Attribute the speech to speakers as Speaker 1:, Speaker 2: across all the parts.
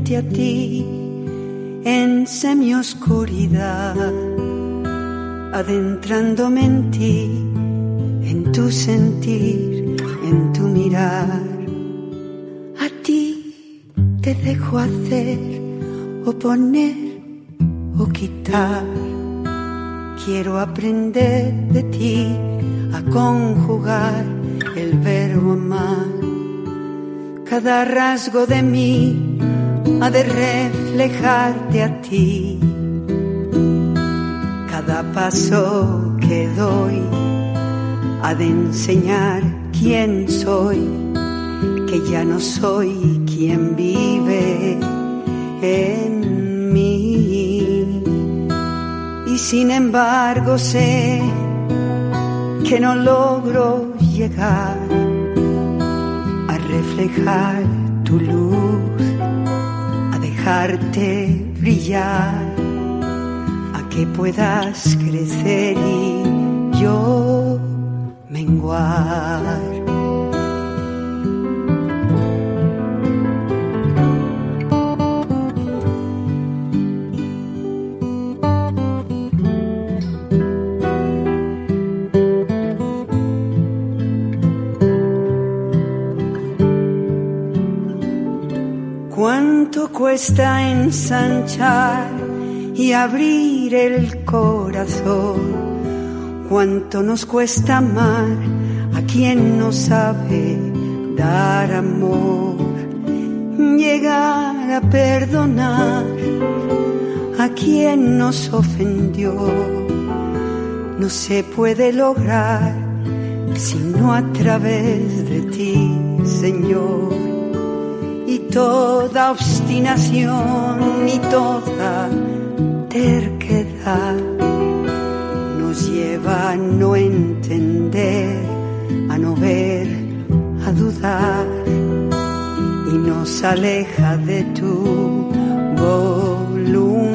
Speaker 1: frente a ti en semioscuridad, adentrándome en ti, en tu sentir, en tu mirar. A ti te dejo hacer o poner o quitar. Quiero aprender de ti a conjugar el verbo amar. Cada rasgo de mí ha de reflejarte a ti. Cada paso que doy ha de enseñar quién soy, que ya no soy quien vive en mí. Y sin embargo sé que no logro llegar a reflejar tu luz, dejarte brillar, a que puedas crecer y yo menguar. Cuesta ensanchar y abrir el corazón? ¿Cuánto nos cuesta amar a quien no sabe dar amor? Llegar a perdonar a quien nos ofendió. No se puede lograr sino a través de ti, Señor y toda obstinación y toda terquedad nos lleva a no entender, a no ver, a dudar y nos aleja de tu voluntad.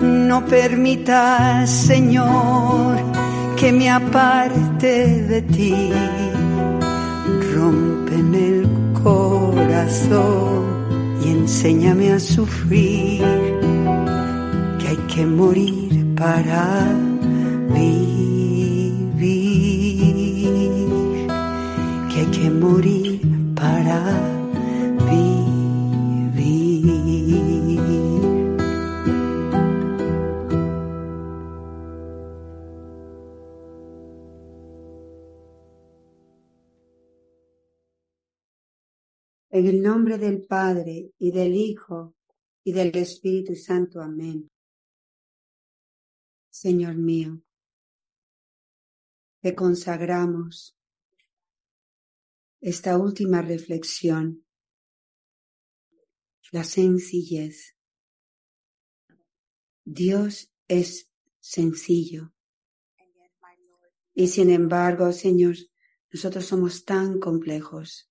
Speaker 1: No permitas, Señor, que me aparte de ti y enséñame a sufrir, que hay que morir para vivir, que hay que morir para
Speaker 2: En el nombre del Padre y del Hijo y del Espíritu Santo. Amén. Señor mío, te consagramos esta última reflexión, la sencillez. Dios es sencillo. Y sin embargo, Señor, nosotros somos tan complejos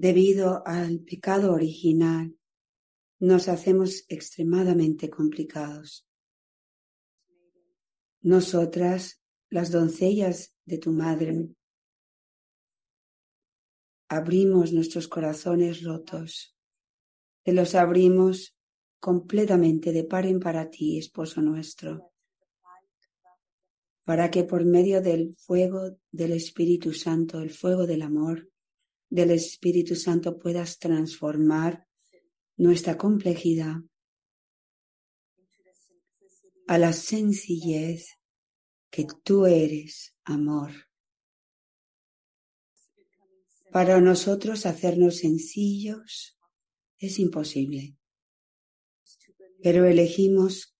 Speaker 2: debido al pecado original, nos hacemos extremadamente complicados. Nosotras, las doncellas de tu madre, abrimos nuestros corazones rotos, te los abrimos completamente de par en para ti, esposo nuestro, para que por medio del fuego del Espíritu Santo, el fuego del amor, del Espíritu Santo puedas transformar nuestra complejidad a la sencillez que tú eres, amor. Para nosotros hacernos sencillos es imposible, pero elegimos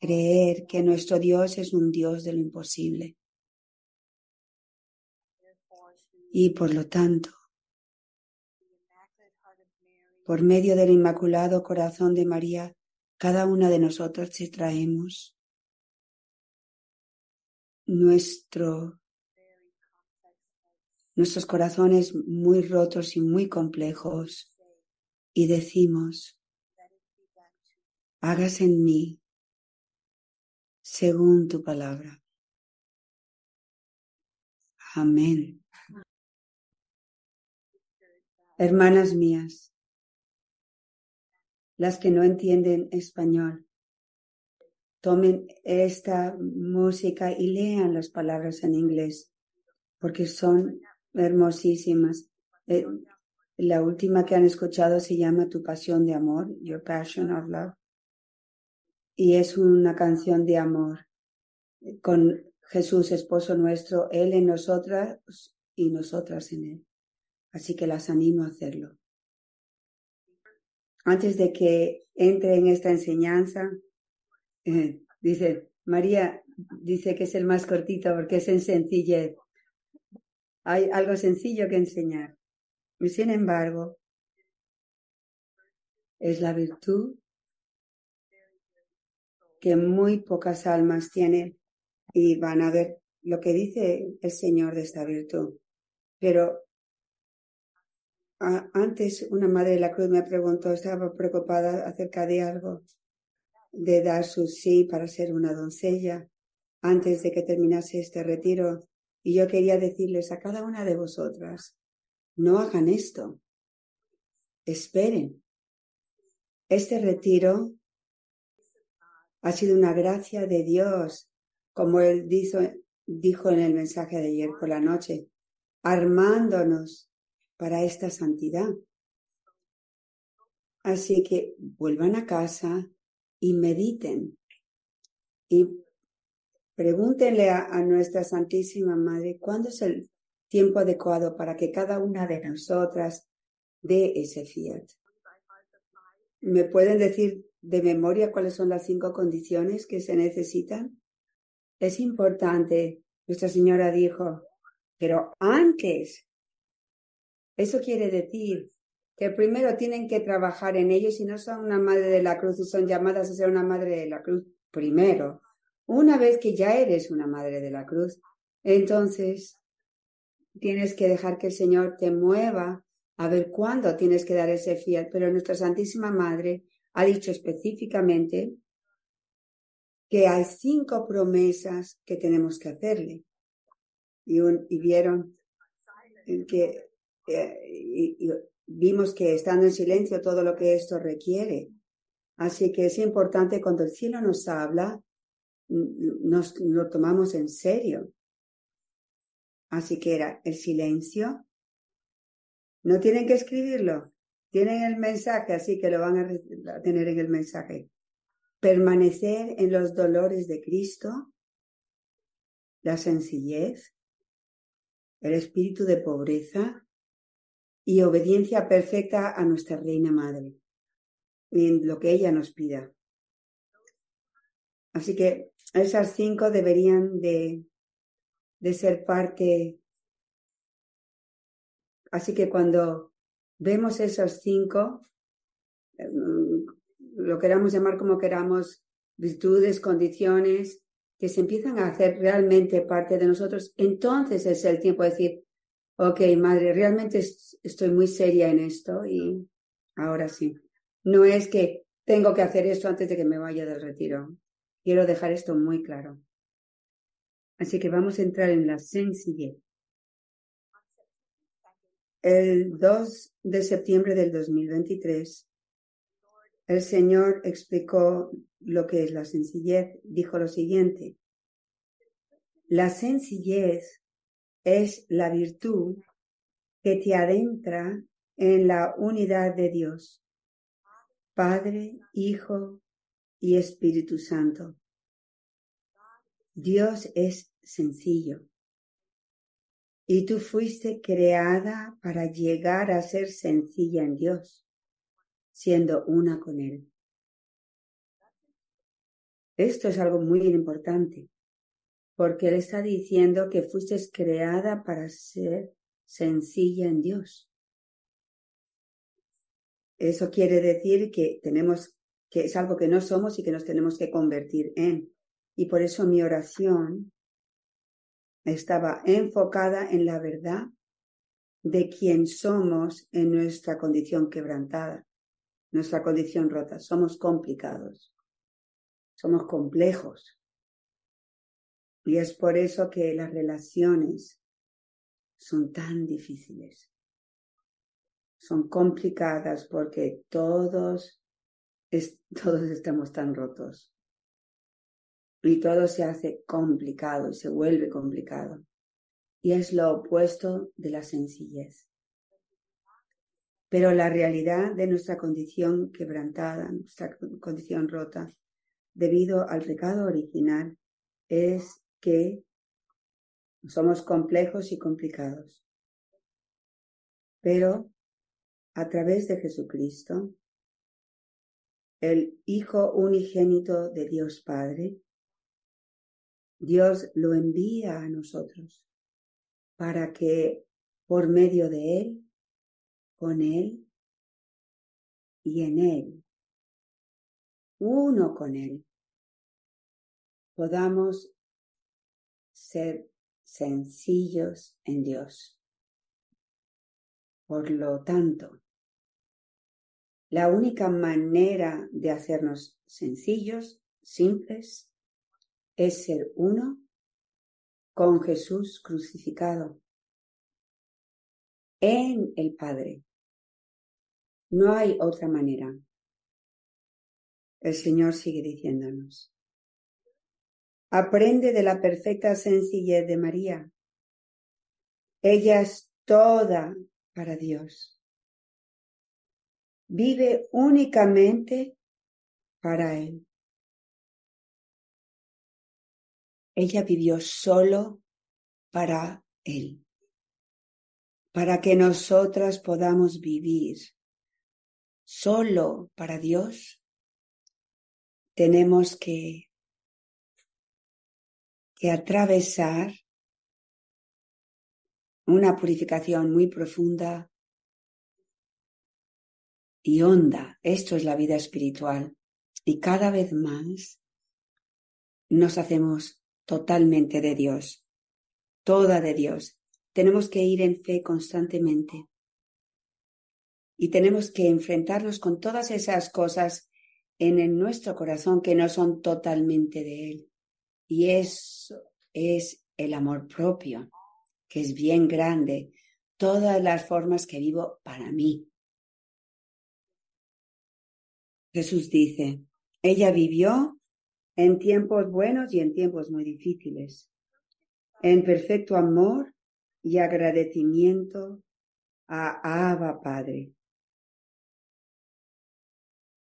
Speaker 2: creer que nuestro Dios es un Dios de lo imposible. Y por lo tanto, por medio del Inmaculado Corazón de María, cada una de nosotros te traemos nuestro, nuestros corazones muy rotos y muy complejos y decimos, hagas en mí según tu palabra. Amén. Hermanas mías, las que no entienden español, tomen esta música y lean las palabras en inglés, porque son hermosísimas. Eh, la última que han escuchado se llama Tu pasión de amor, Your Passion of Love. Y es una canción de amor con Jesús, esposo nuestro, Él en nosotras y nosotras en Él. Así que las animo a hacerlo. Antes de que entre en esta enseñanza, eh, dice, María dice que es el más cortito porque es en sencillez. Hay algo sencillo que enseñar. Y sin embargo, es la virtud que muy pocas almas tienen y van a ver lo que dice el Señor de esta virtud. Pero antes una madre de la cruz me preguntó, estaba preocupada acerca de algo, de dar su sí para ser una doncella antes de que terminase este retiro. Y yo quería decirles a cada una de vosotras, no hagan esto, esperen. Este retiro ha sido una gracia de Dios, como él dijo, dijo en el mensaje de ayer por la noche, armándonos para esta santidad. Así que vuelvan a casa y mediten y pregúntenle a, nuestra Santísima Madre cuándo es el tiempo adecuado para que cada una de nosotras dé ese fiat. ¿Me pueden decir de memoria cuáles son las cinco condiciones que se necesitan? Es importante, Nuestra Señora dijo, pero antes eso quiere decir que primero tienen que trabajar en ello si no son una madre de la cruz y son llamadas a ser una madre de la cruz primero. Una vez que ya eres una madre de la cruz, entonces tienes que dejar que el Señor te mueva a ver cuándo tienes que dar ese fiat. Pero nuestra Santísima Madre ha dicho específicamente que hay cinco promesas que tenemos que hacerle. Y, y vieron que vimos que estando en silencio todo lo que esto requiere. Así que es importante cuando el cielo nos habla, nos lo tomamos en serio. Así que era el silencio. No tienen que escribirlo, tienen el mensaje, así que lo van a tener en el mensaje. Permanecer en los dolores de Cristo, la sencillez, el espíritu de pobreza, y obediencia perfecta a nuestra Reina Madre en lo que ella nos pida. Así que esas cinco deberían de, de ser parte. Así que cuando vemos esos cinco, mm, lo queramos llamar como queramos, virtudes, condiciones, que se empiezan a hacer realmente parte de nosotros, entonces es el tiempo de decir, ok, madre, realmente estoy muy seria en esto y ahora sí. No es que tengo que hacer esto antes de que me vaya del retiro. Quiero dejar esto muy claro. Así que vamos a entrar en la sencillez. El 2 de septiembre del 2023, el Señor explicó lo que es la sencillez. Dijo lo siguiente. La sencillez es la virtud que te adentra en la unidad de Dios, Padre, Hijo y Espíritu Santo. Dios es sencillo. Y tú fuiste creada para llegar a ser sencilla en Dios, siendo una con Él. Esto es algo muy importante porque Él está diciendo que fuiste creada para ser sencilla en Dios. Eso quiere decir que tenemos, que es algo que no somos y que nos tenemos que convertir en. Y por eso mi oración estaba enfocada en la verdad de quién somos en nuestra condición quebrantada, nuestra condición rota. Somos complicados, somos complejos, y es por eso que las relaciones son tan difíciles. son complicadas porque todos, todos estamos tan rotos. Y todo se hace complicado y se vuelve complicado. Y es lo opuesto de la sencillez. Pero la realidad de nuestra condición quebrantada, nuestra condición rota, debido al pecado original, es que somos complejos y complicados. Pero a través de Jesucristo, el Hijo unigénito de Dios Padre, Dios lo envía a nosotros para que por medio de Él, con Él y en Él, uno con Él, podamos ser sencillos en Dios. Por lo tanto, la única manera de hacernos sencillos, simples, es ser uno con Jesús crucificado en el Padre. No hay otra manera. El Señor sigue diciéndonos. Aprende de la perfecta sencillez de María. Ella es toda para Dios. Vive únicamente para Él. Ella vivió solo para Él, para que nosotras podamos vivir solo para Dios. Tenemos que que atravesar una purificación muy profunda y honda. Esto es la vida espiritual. Y cada vez más nos hacemos totalmente de Dios, toda de Dios. Tenemos que ir en fe constantemente. Y tenemos que enfrentarnos con todas esas cosas en nuestro corazón que no son totalmente de Él. Y eso es el amor propio, que es bien grande. Todas las formas que vivo para mí. Jesús dice, ella vivió en tiempos buenos y en tiempos muy difíciles, en perfecto amor y agradecimiento a Abba Padre.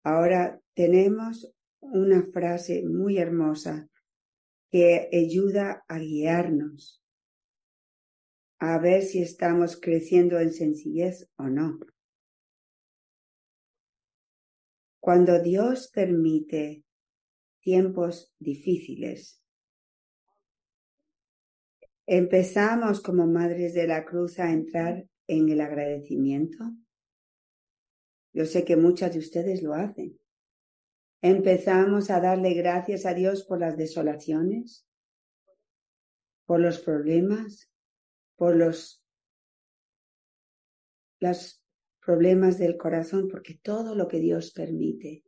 Speaker 2: Ahora tenemos una frase muy hermosa que ayuda a guiarnos a ver si estamos creciendo en sencillez o no. Cuando Dios permite tiempos difíciles, empezamos como madres de la cruz a entrar en el agradecimiento. Yo sé que muchas de ustedes lo hacen. Empezamos a darle gracias a Dios por las desolaciones, por los problemas, por los, problemas del corazón, porque todo lo que Dios permite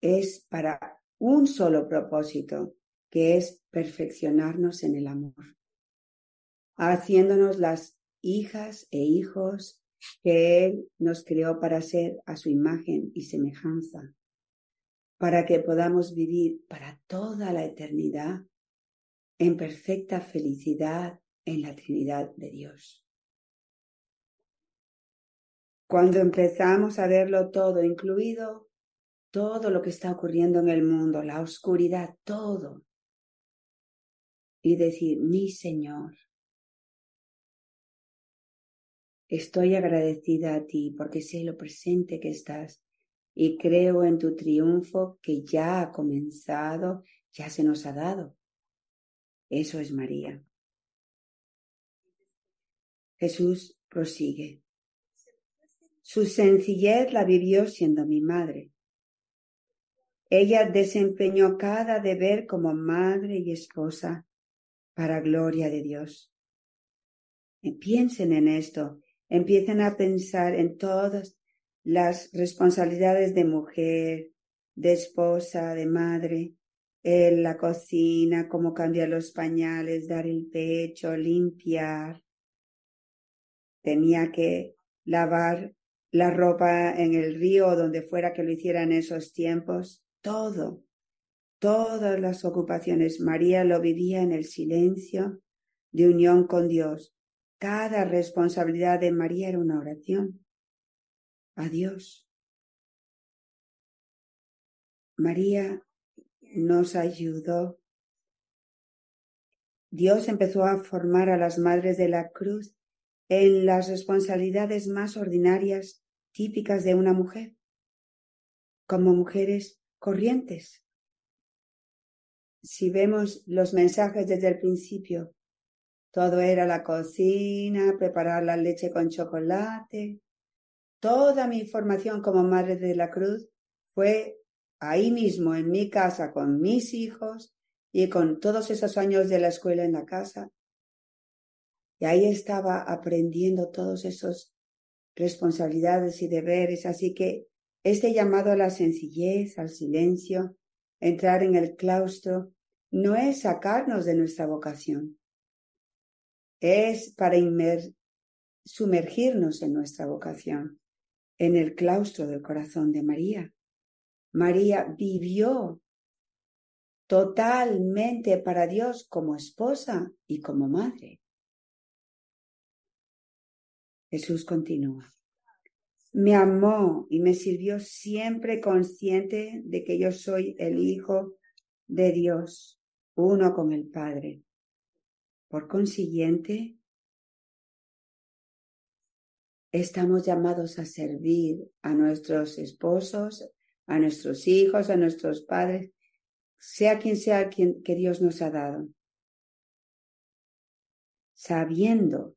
Speaker 2: es para un solo propósito, que es perfeccionarnos en el amor, haciéndonos las hijas e hijos que Él nos creó para ser a su imagen y semejanza, para que podamos vivir para toda la eternidad en perfecta felicidad en la Trinidad de Dios. Cuando empezamos a verlo todo, incluido todo lo que está ocurriendo en el mundo, la oscuridad, todo, y decir, mi Señor, Estoy agradecida a ti porque sé lo presente que estás y creo en tu triunfo que ya ha comenzado, ya se nos ha dado. Eso es María. Jesús prosigue. Su sencillez la vivió siendo mi madre. Ella desempeñó cada deber como madre y esposa para gloria de Dios. Piensen en esto empiecen a pensar en todas las responsabilidades de mujer, de esposa, de madre, en la cocina, cómo cambiar los pañales, dar el pecho, limpiar. Tenía que lavar la ropa en el río donde fuera que lo hiciera en esos tiempos, todo, todas las ocupaciones. María lo vivía en el silencio de unión con Dios. Cada responsabilidad de María era una oración a Dios. María nos ayudó. Dios empezó a formar a las madres de la cruz en las responsabilidades más ordinarias típicas de una mujer, como mujeres corrientes. Si vemos los mensajes desde el principio, todo era la cocina, preparar la leche con chocolate. Toda mi formación como madre de la cruz fue ahí mismo, en mi casa, con mis hijos y con todos esos años de la escuela en la casa. Y ahí estaba aprendiendo todos esos responsabilidades y deberes. Así que este llamado a la sencillez, al silencio, entrar en el claustro, no es sacarnos de nuestra vocación, es para sumergirnos en nuestra vocación, en el claustro del corazón de María. María vivió totalmente para Dios como esposa y como madre. Jesús continúa. Me amó y me sirvió siempre consciente de que yo soy el Hijo de Dios, uno con el Padre. Por consiguiente, estamos llamados a servir a nuestros esposos, a nuestros hijos, a nuestros padres, sea quien sea quien que Dios nos ha dado, sabiendo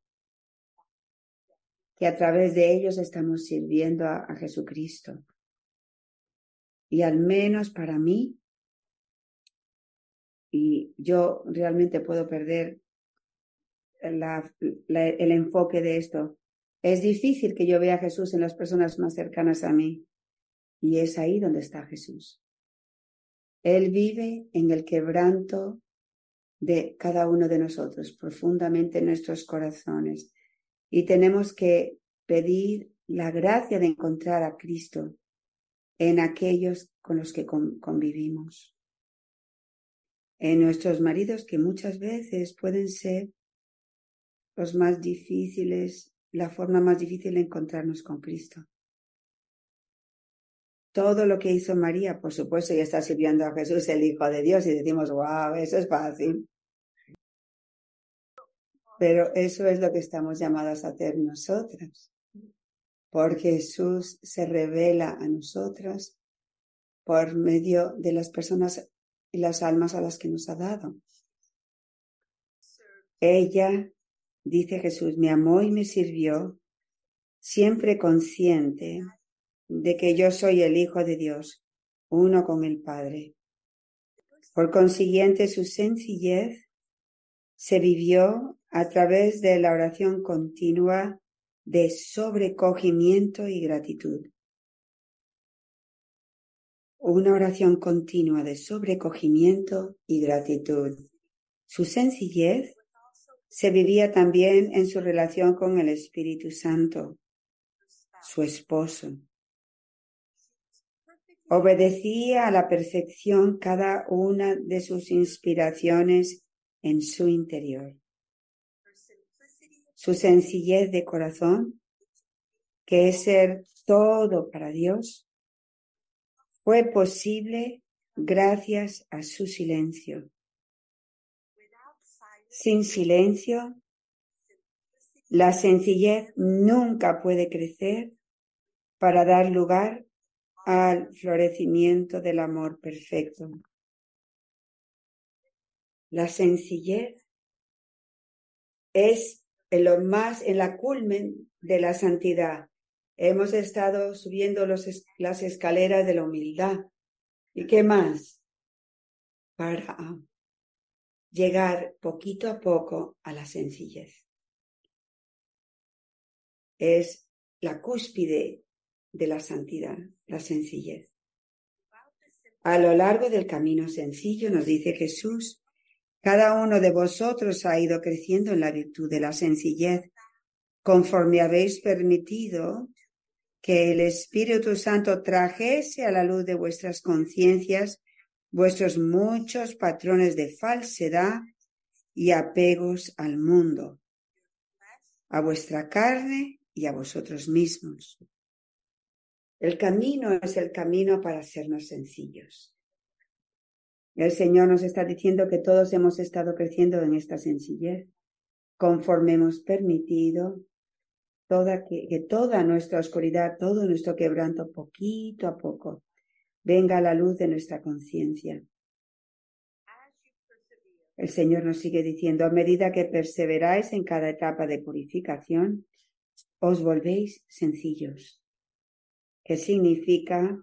Speaker 2: que a través de ellos estamos sirviendo a, Jesucristo. Y al menos para mí, y yo realmente puedo perder el enfoque de esto, es difícil que yo vea a Jesús en las personas más cercanas a mí. Y es ahí donde está Jesús. Él vive en el quebranto de cada uno de nosotros, profundamente en nuestros corazones y tenemos que pedir la gracia de encontrar a Cristo en aquellos con los que convivimos. En nuestros maridos que muchas veces pueden ser los más difíciles, la forma más difícil de encontrarnos con Cristo. Todo lo que hizo María, por supuesto, ya está sirviendo a Jesús, el Hijo de Dios, y decimos, wow, eso es fácil. Pero eso es lo que estamos llamados a hacer nosotras. Porque Jesús se revela a nosotras por medio de las personas y las almas a las que nos ha dado. Ella, dice Jesús, me amó y me sirvió, siempre consciente de que yo soy el Hijo de Dios, uno con el Padre. Por consiguiente, su sencillez se vivió a través de la oración continua de sobrecogimiento y gratitud. Una oración continua de sobrecogimiento y gratitud. Su sencillez se vivía también en su relación con el Espíritu Santo, su esposo. Obedecía a la perfección cada una de sus inspiraciones en su interior su sencillez de corazón, que es ser todo para Dios, fue posible gracias a su silencio. Sin silencio, la sencillez nunca puede crecer para dar lugar al florecimiento del amor perfecto. La sencillez es en lo más, en la culmen de la santidad. Hemos estado subiendo las escaleras de la humildad. ¿Y qué más? Para llegar poquito a poco a la sencillez. Es la cúspide de la santidad, la sencillez. A lo largo del camino sencillo, nos dice Jesús, cada uno de vosotros ha ido creciendo en la virtud de la sencillez, conforme habéis permitido que el Espíritu Santo trajese a la luz de vuestras conciencias vuestros muchos patrones de falsedad y apegos al mundo, a vuestra carne y a vosotros mismos. El camino es el camino para hacernos sencillos. El Señor nos está diciendo que todos hemos estado creciendo en esta sencillez, conforme hemos permitido toda, que, que toda nuestra oscuridad, todo nuestro quebranto, poquito a poco, venga la luz de nuestra conciencia. El Señor nos sigue diciendo, a medida que perseveráis en cada etapa de purificación, os volvéis sencillos, que significa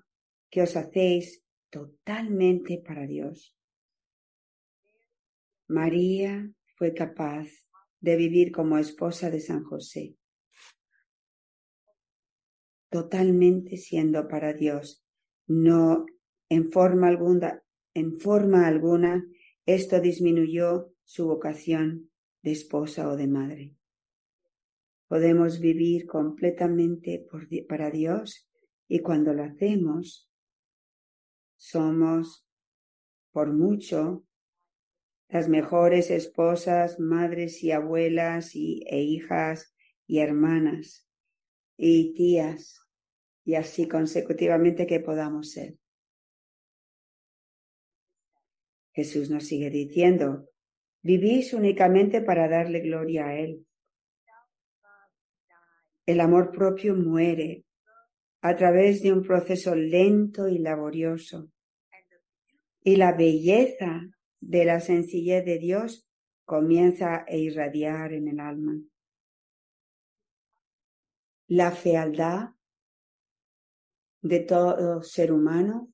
Speaker 2: que os hacéis totalmente para Dios. María fue capaz de vivir como esposa de San José, totalmente siendo para Dios, no en forma alguna, en forma alguna esto disminuyó su vocación de esposa o de madre. Podemos vivir completamente para Dios y cuando lo hacemos somos por mucho las mejores esposas, madres y abuelas y, e hijas y hermanas y tías y así consecutivamente que podamos ser. Jesús nos sigue diciendo, vivís únicamente para darle gloria a Él. El amor propio muere a través de un proceso lento y laborioso. Y la belleza de la sencillez de Dios comienza a irradiar en el alma. La fealdad de todo ser humano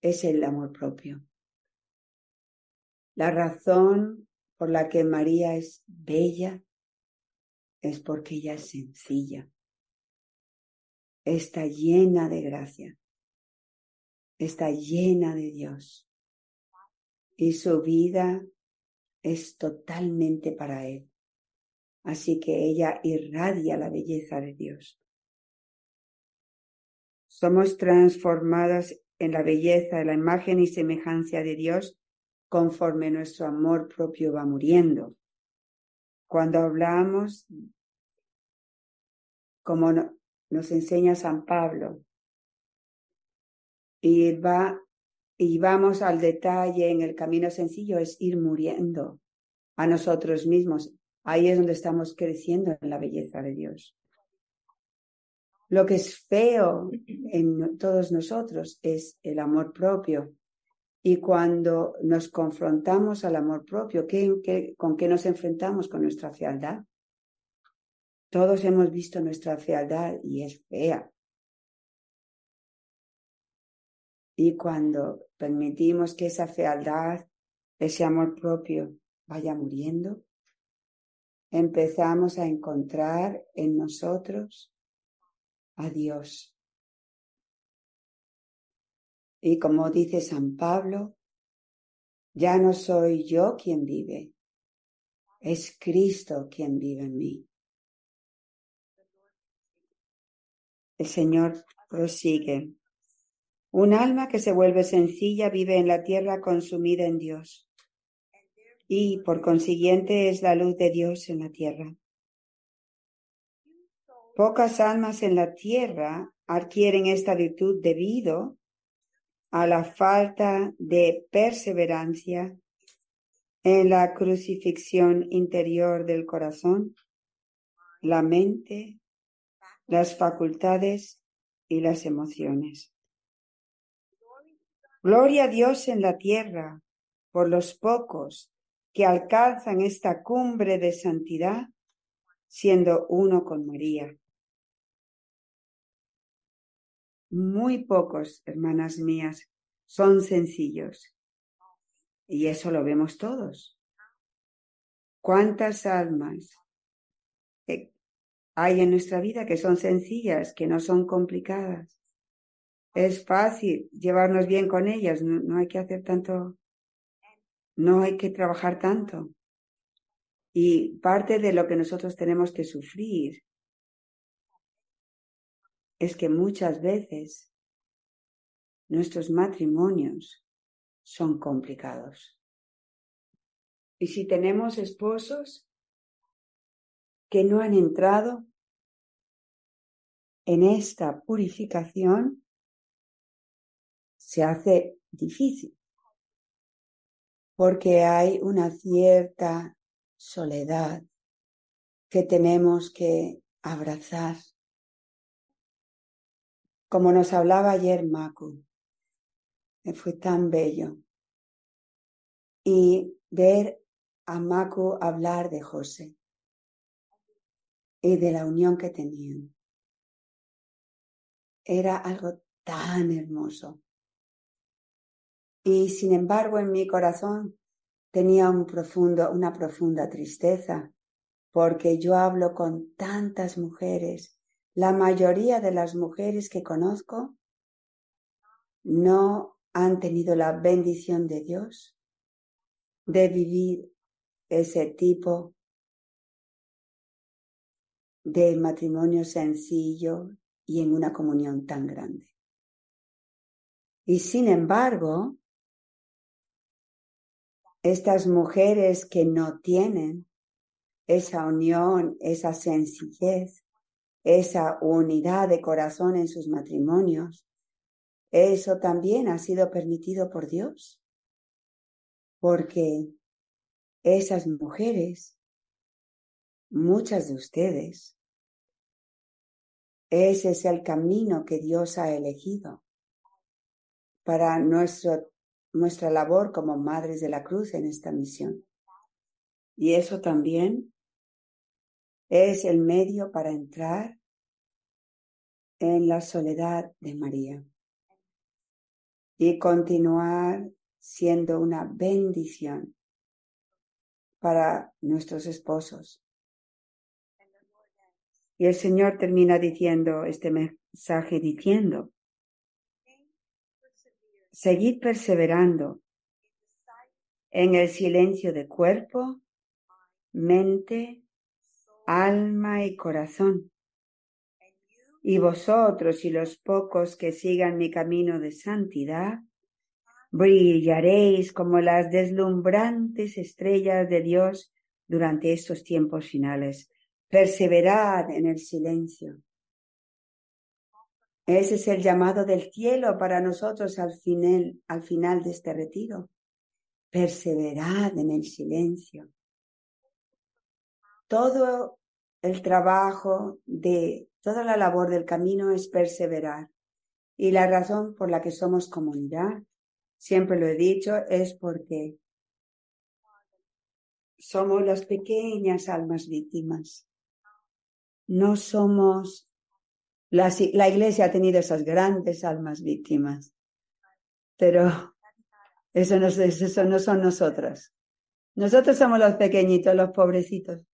Speaker 2: es el amor propio. La razón por la que María es bella es porque ella es sencilla. Está llena de gracia. Está llena de Dios. Y su vida es totalmente para Él. Así que ella irradia la belleza de Dios. Somos transformadas en la belleza, de la imagen y semejanza de Dios conforme nuestro amor propio va muriendo. Cuando hablamos, como nos enseña San Pablo, y, va, y vamos al detalle en el camino sencillo, es ir muriendo a nosotros mismos. Ahí es donde estamos creciendo en la belleza de Dios. Lo que es feo en todos nosotros es el amor propio, y cuando nos confrontamos al amor propio, con qué nos enfrentamos? Con nuestra fealdad. Todos hemos visto nuestra fealdad y es fea. Y cuando permitimos que esa fealdad, ese amor propio vaya muriendo, empezamos a encontrar en nosotros a Dios. Y como dice San Pablo, ya no soy yo quien vive, es Cristo quien vive en mí. El Señor prosigue. Un alma que se vuelve sencilla vive en la tierra consumida en Dios y por consiguiente es la luz de Dios en la tierra. Pocas almas en la tierra adquieren esta virtud debido a la falta de perseverancia en la crucifixión interior del corazón, la mente, las facultades y las emociones. Gloria a Dios en la tierra por los pocos que alcanzan esta cumbre de santidad siendo uno con María. Muy pocos, hermanas mías, son sencillos. Y eso lo vemos todos. ¿Cuántas almas hay en nuestra vida que son sencillas, que no son complicadas? Es fácil llevarnos bien con ellas, no, hay que hacer tanto, no hay que trabajar tanto. Y parte de lo que nosotros tenemos que sufrir es que muchas veces nuestros matrimonios son complicados. Y si tenemos esposos que no han entrado en esta purificación, se hace difícil, porque hay una cierta soledad que tenemos que abrazar. Como nos hablaba ayer Maku, fue tan bello. Y ver a Maku hablar de José y de la unión que tenían. Era algo tan hermoso. Y sin embargo en mi corazón tenía un profundo, una profunda tristeza, porque yo hablo con tantas mujeres. La mayoría de las mujeres que conozco no han tenido la bendición de Dios de vivir ese tipo de matrimonio sencillo y en una comunión tan grande. Y sin embargo, estas mujeres que no tienen esa unión, esa sencillez, esa unidad de corazón en sus matrimonios, eso también ha sido permitido por Dios, porque esas mujeres, muchas de ustedes, ese es el camino que Dios ha elegido para nuestro, nuestra labor como madres de la cruz en esta misión. Y eso también es el medio para entrar en la soledad de María y continuar siendo una bendición para nuestros esposos. Y el Señor termina diciendo este mensaje diciendo, seguid perseverando en el silencio de cuerpo, mente, alma y corazón. Y vosotros y los pocos que sigan mi camino de santidad, brillaréis como las deslumbrantes estrellas de Dios durante estos tiempos finales. Perseverad en el silencio. Ese es el llamado del cielo para nosotros al final, al final de este retiro. Perseverad en el silencio. Todo el trabajo de toda la labor del camino es perseverar. Y la razón por la que somos comunidad, siempre lo he dicho, es porque somos las pequeñas almas víctimas. No somos, la, iglesia ha tenido esas grandes almas víctimas, pero eso no, eso no son nosotras. Nosotros somos los pequeñitos, los pobrecitos.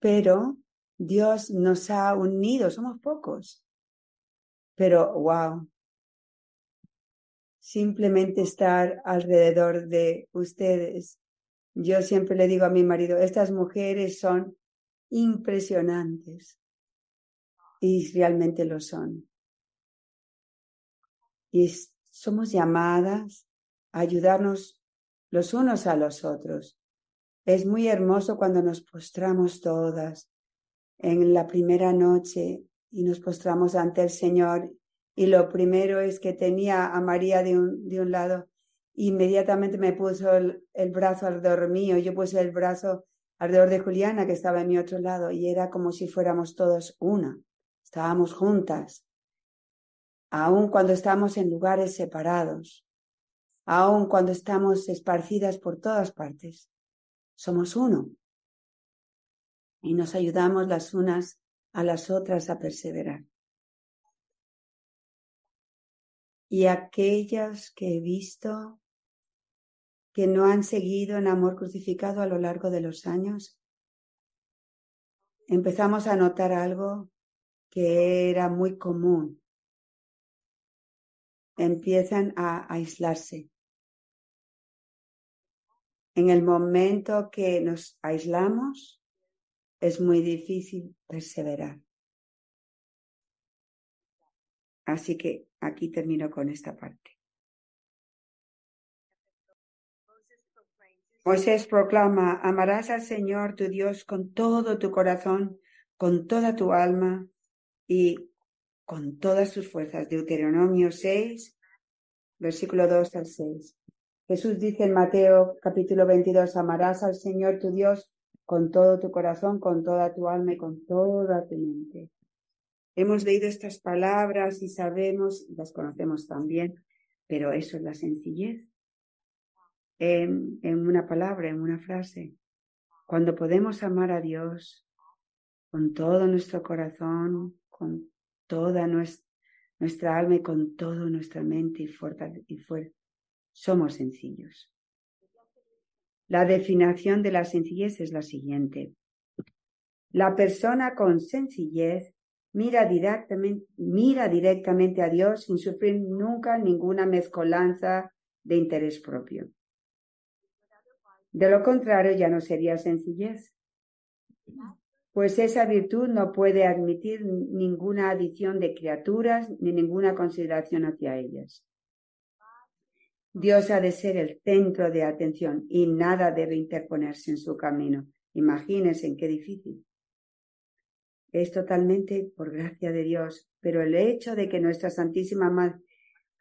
Speaker 2: Pero Dios nos ha unido, somos pocos. Pero, wow, simplemente estar alrededor de ustedes. Yo siempre le digo a mi marido, estas mujeres son impresionantes. Y realmente lo son. Y somos llamadas a ayudarnos los unos a los otros. Es muy hermoso cuando nos postramos todas en la primera noche y nos postramos ante el Señor y lo primero es que tenía a María de un, de un lado, inmediatamente me puso el, brazo alrededor mío, yo puse el brazo alrededor de Juliana que estaba en mi otro lado y era como si fuéramos todos una, estábamos juntas, aun cuando estamos en lugares separados, aun cuando estamos esparcidas por todas partes, somos uno y nos ayudamos las unas a las otras a perseverar. Y aquellas que he visto que no han seguido en amor crucificado a lo largo de los años, empezamos a notar algo que era muy común. Empiezan a aislarse. En el momento que nos aislamos, es muy difícil perseverar. Así que aquí termino con esta parte. Moisés proclama, amarás al Señor tu Dios con todo tu corazón, con toda tu alma y con todas tus fuerzas. Deuteronomio 6, versículo 2 al 6. Jesús dice en Mateo capítulo 22, amarás al Señor tu Dios con todo tu corazón, con toda tu alma y con toda tu mente. Hemos leído estas palabras y sabemos, las conocemos también, pero eso es la sencillez en, una palabra, en una frase. Cuando podemos amar a Dios con todo nuestro corazón, con toda nuestra, alma y con toda nuestra mente y fuerza, y fuerza, somos sencillos. La definición de la sencillez es la siguiente. La persona con sencillez mira directamente, mira directamente a Dios sin sufrir nunca ninguna mezcolanza de interés propio. De lo contrario, ya no sería sencillez, pues esa virtud no puede admitir ninguna adición de criaturas ni ninguna consideración hacia ellas. Dios ha de ser el centro de atención y nada debe interponerse en su camino. Imagínense en qué difícil. Es totalmente por gracia de Dios, pero el hecho de que nuestra Santísima Madre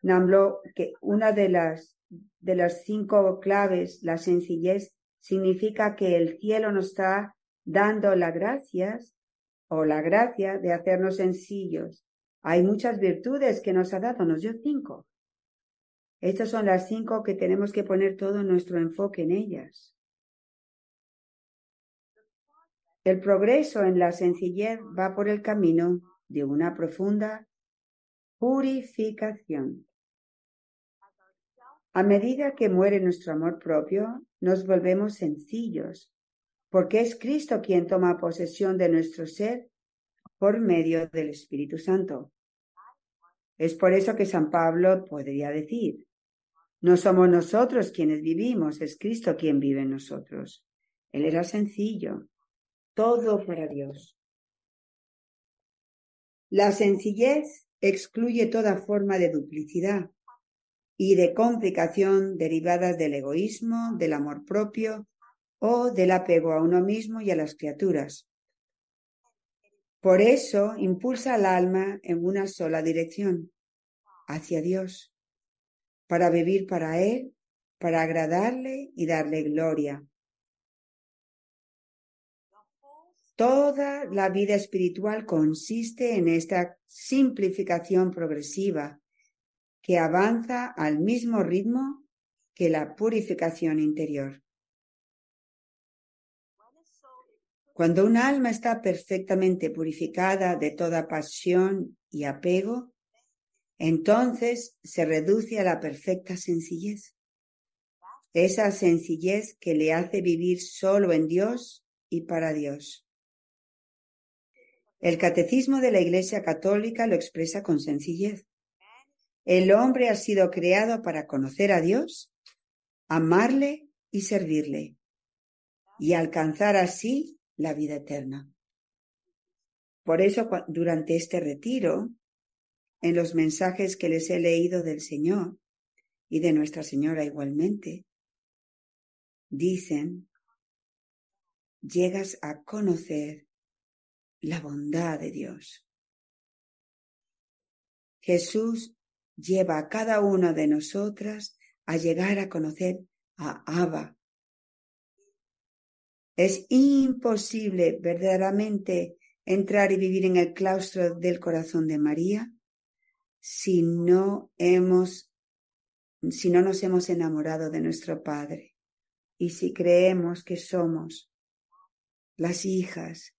Speaker 2: habló que una de las de las cinco claves, la sencillez, significa que el cielo nos está dando las gracias o la gracia de hacernos sencillos. Hay muchas virtudes que nos ha dado, nos dio cinco. Estas son las cinco que tenemos que poner todo nuestro enfoque en ellas. El progreso en la sencillez va por el camino de una profunda purificación. A medida que muere nuestro amor propio, nos volvemos sencillos, porque es Cristo quien toma posesión de nuestro ser por medio del Espíritu Santo. Es por eso que San Pablo podría decir, no somos nosotros quienes vivimos, es Cristo quien vive en nosotros. Él era sencillo, todo para Dios. La sencillez excluye toda forma de duplicidad y de complicación derivadas del egoísmo, del amor propio o del apego a uno mismo y a las criaturas. Por eso impulsa al alma en una sola dirección, hacia Dios, para vivir para Él, para agradarle y darle gloria. Toda la vida espiritual consiste en esta simplificación progresiva que avanza al mismo ritmo que la purificación interior. Cuando un alma está perfectamente purificada de toda pasión y apego, entonces se reduce a la perfecta sencillez. Esa sencillez que le hace vivir solo en Dios y para Dios. El catecismo de la Iglesia Católica lo expresa con sencillez. El hombre ha sido creado para conocer a Dios, amarle y servirle, y alcanzar así la vida eterna. Por eso, durante este retiro, en los mensajes que les he leído del Señor y de Nuestra Señora igualmente, dicen, llegas a conocer la bondad de Dios. Jesús lleva a cada una de nosotras a llegar a conocer a Abba. Es imposible verdaderamente entrar y vivir en el claustro del corazón de María si no hemos, si no nos hemos enamorado de nuestro Padre y si creemos que somos las hijas,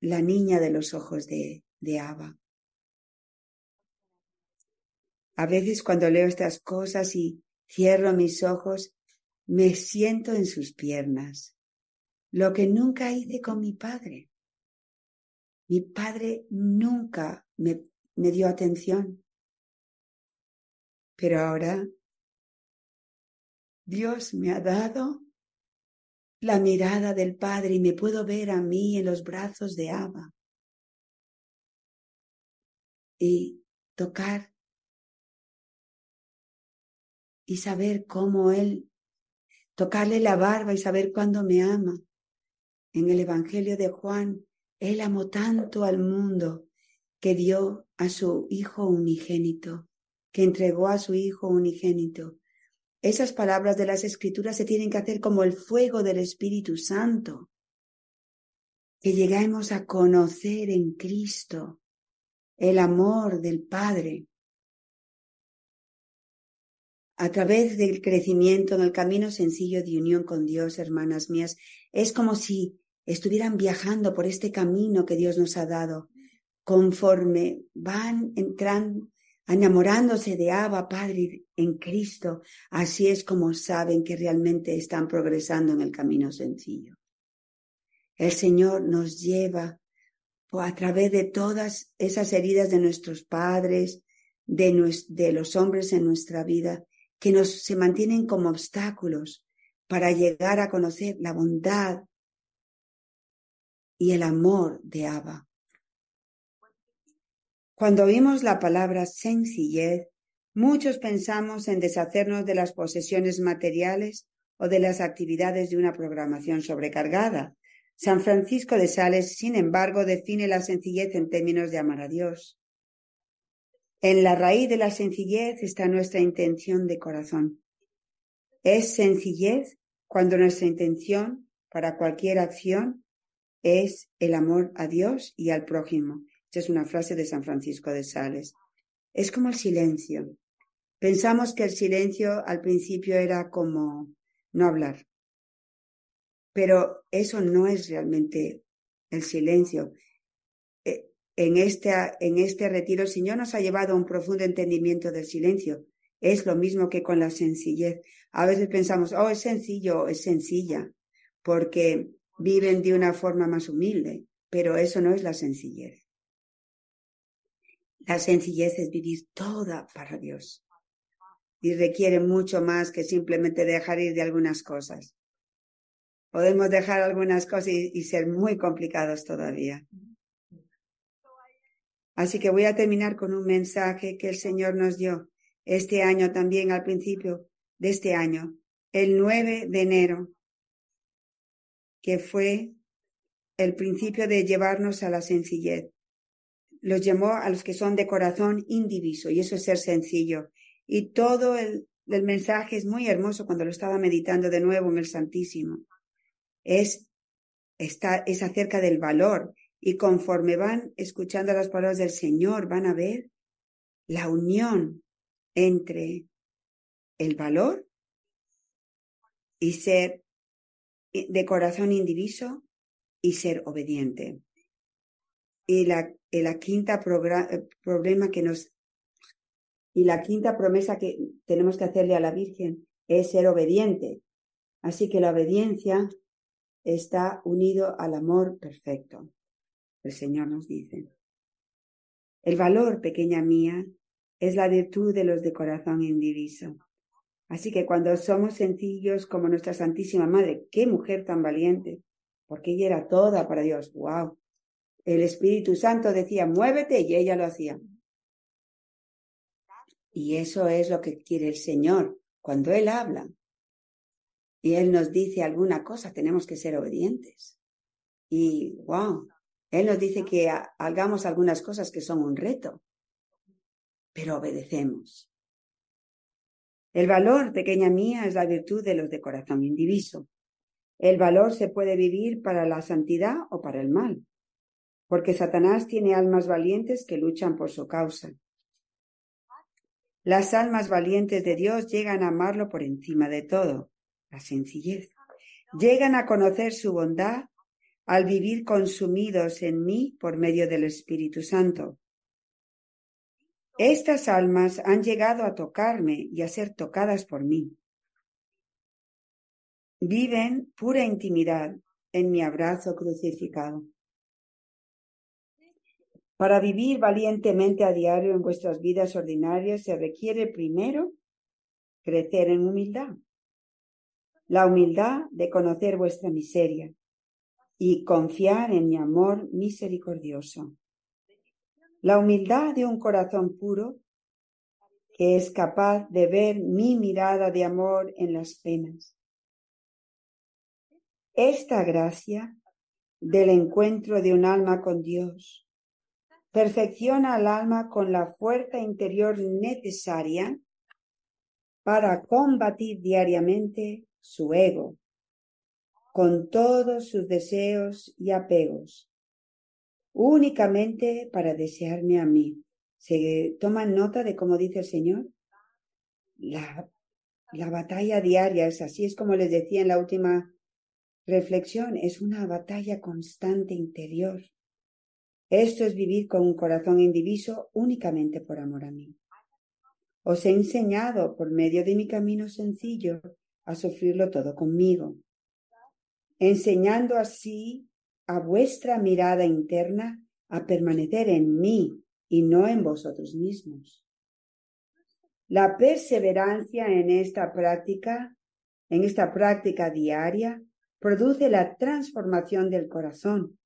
Speaker 2: la niña de los ojos de, de. A veces cuando leo estas cosas y cierro mis ojos, me siento en sus piernas, lo que nunca hice con mi padre. Mi padre nunca me, me dio atención. Pero ahora Dios me ha dado la mirada del Padre y me puedo ver a mí en los brazos de Abba y tocar y saber cómo Él, tocarle la barba y saber cuándo me ama. En el Evangelio de Juan, Él amó tanto al mundo que dio a su Hijo unigénito, que entregó a su Hijo unigénito. Esas palabras de las Escrituras se tienen que hacer como el fuego del Espíritu Santo, que lleguemos a conocer en Cristo el amor del Padre. A través del crecimiento en el camino sencillo de unión con Dios, hermanas mías, es como si estuvieran viajando por este camino que Dios nos ha dado, conforme van entrando, enamorándose de Abba, Padre, en Cristo, así es como saben que realmente están progresando en el camino sencillo. El Señor nos lleva a través de todas esas heridas de nuestros padres, de, los hombres en nuestra vida, que nos se mantienen como obstáculos para llegar a conocer la bondad y el amor de Abba. Cuando oímos la palabra sencillez, muchos pensamos en deshacernos de las posesiones materiales o de las actividades de una programación sobrecargada. San Francisco de Sales, sin embargo, define la sencillez en términos de amar a Dios. En la raíz de la sencillez está nuestra intención de corazón. Es sencillez cuando nuestra intención para cualquier acción es el amor a Dios y al prójimo. Esta es una frase de San Francisco de Sales. Es como el silencio. Pensamos que el silencio al principio era como no hablar. Pero eso no es realmente el silencio en este, en este retiro, el Señor nos ha llevado a un profundo entendimiento del silencio. Es lo mismo que con la sencillez. A veces pensamos, oh, es sencillo, es sencilla, porque viven de una forma más humilde, pero eso no es la sencillez. La sencillez es vivir toda para Dios y requiere mucho más que simplemente dejar ir de algunas cosas. Podemos dejar algunas cosas y ser muy complicados todavía. Así que voy a terminar con un mensaje que el Señor nos dio este año también al principio de este año, el 9 de enero, que fue el principio de llevarnos a la sencillez. Los llamó a los que son de corazón indiviso, y eso es ser sencillo. Y todo el, mensaje es muy hermoso cuando lo estaba meditando de nuevo en el Santísimo. Es, está, es acerca del valor y conforme van escuchando las palabras del Señor, van a ver la unión entre el valor y ser de corazón indiviso y ser obediente. Y la, la quinta problema que nos y la quinta promesa que tenemos que hacerle a la Virgen es ser obediente. Así que la obediencia está unido al amor perfecto el Señor nos dice. El valor, pequeña mía, es la virtud de los de corazón indiviso. Así que cuando somos sencillos como nuestra Santísima Madre, qué mujer tan valiente, porque ella era toda para Dios. ¡Wow! El Espíritu Santo decía, muévete, y ella lo hacía. Y eso es lo que quiere el Señor cuando Él habla. Y Él nos dice alguna cosa, tenemos que ser obedientes. Y wow, él nos dice que hagamos algunas cosas que son un reto, pero obedecemos. El valor, pequeña mía, es la virtud de los de corazón indiviso. El valor se puede vivir para la santidad o para el mal, porque Satanás tiene almas valientes que luchan por su causa. Las almas valientes de Dios llegan a amarlo por encima de todo, la sencillez. Llegan a conocer su bondad al vivir consumidos en mí por medio del Espíritu Santo. Estas almas han llegado a tocarme y a ser tocadas por mí. Viven pura intimidad en mi abrazo crucificado. Para vivir valientemente a diario en vuestras vidas ordinarias se requiere primero crecer en humildad, la humildad de conocer vuestra miseria y confiar en mi amor misericordioso. La humildad de un corazón puro que es capaz de ver mi mirada de amor en las penas. Esta gracia del encuentro de un alma con Dios perfecciona al alma con la fuerza interior necesaria para combatir diariamente su ego, con todos sus deseos y apegos, únicamente para desearme a mí. ¿Se toman nota de cómo dice el Señor? La, la batalla diaria es así, es como les decía en la última reflexión, es una batalla constante interior. Esto es vivir con un corazón indiviso únicamente por amor a mí. Os he enseñado por medio de mi camino sencillo a sufrirlo todo conmigo, enseñando así a vuestra mirada interna a permanecer en mí y no en vosotros mismos. La perseverancia en esta práctica, en esta práctica diaria, produce la transformación del corazón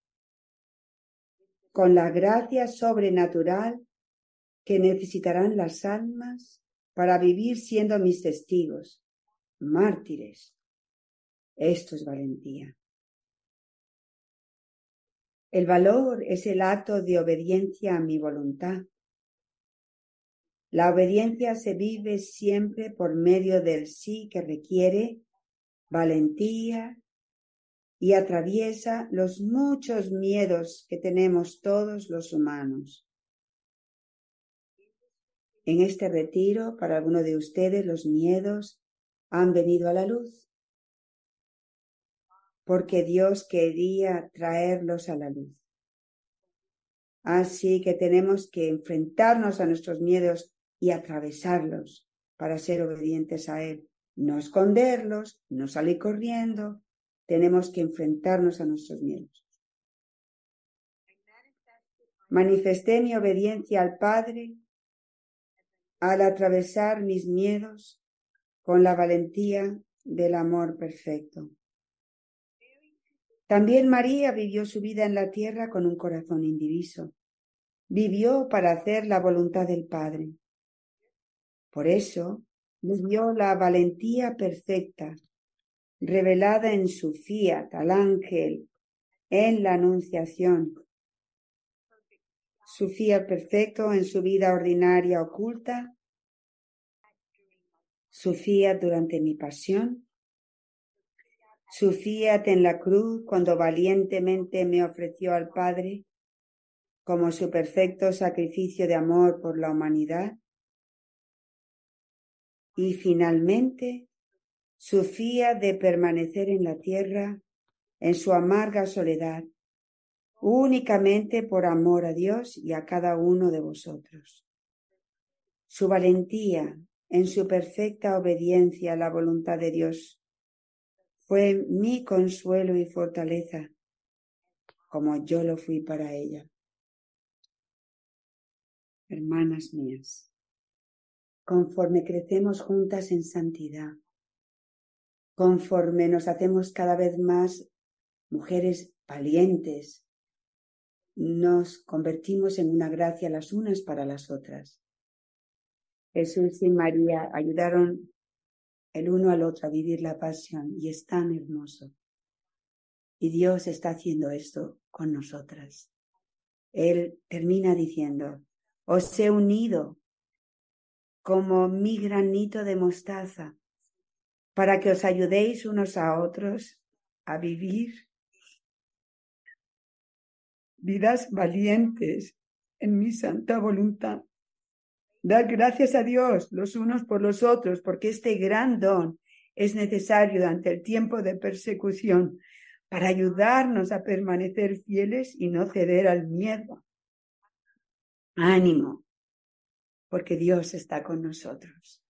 Speaker 2: con la gracia sobrenatural que necesitarán las almas para vivir siendo mis testigos, mártires. Esto es valentía. El valor es el acto de obediencia a mi voluntad. La obediencia se vive siempre por medio del sí que requiere valentía y atraviesa los muchos miedos que tenemos todos los humanos. En este retiro, para alguno de ustedes, los miedos han venido a la luz, porque Dios quería traerlos a la luz. Así que tenemos que enfrentarnos a nuestros miedos y atravesarlos para ser obedientes a Él. No esconderlos, no salir corriendo, tenemos que enfrentarnos a nuestros miedos. Manifesté mi obediencia al Padre al atravesar mis miedos con la valentía del amor perfecto. También María vivió su vida en la tierra con un corazón indiviso. Vivió para hacer la voluntad del Padre. Por eso vivió la valentía perfecta, revelada en su fiat al ángel en la Anunciación. Su fiat perfecto en su vida ordinaria oculta. Su fiat durante mi pasión, su fiat en la cruz cuando valientemente me ofreció al Padre como su perfecto sacrificio de amor por la humanidad, y finalmente su fiat de permanecer en la tierra en su amarga soledad, únicamente por amor a Dios y a cada uno de vosotros. Su valentía en su perfecta obediencia a la voluntad de Dios. Fue mi consuelo y fortaleza, como yo lo fui para ella. Hermanas mías, conforme crecemos juntas en santidad, conforme nos hacemos cada vez más mujeres valientes, nos convertimos en una gracia las unas para las otras. Jesús y María ayudaron el uno al otro a vivir la pasión y es tan hermoso. Y Dios está haciendo esto con nosotras. Él termina diciendo, os he unido como mi granito de mostaza para que os ayudéis unos a otros a vivir vidas valientes en mi santa voluntad. Dar gracias a Dios los unos por los otros, porque este gran don es necesario durante el tiempo de persecución para ayudarnos a permanecer fieles y no ceder al miedo. Ánimo, porque Dios está con nosotros.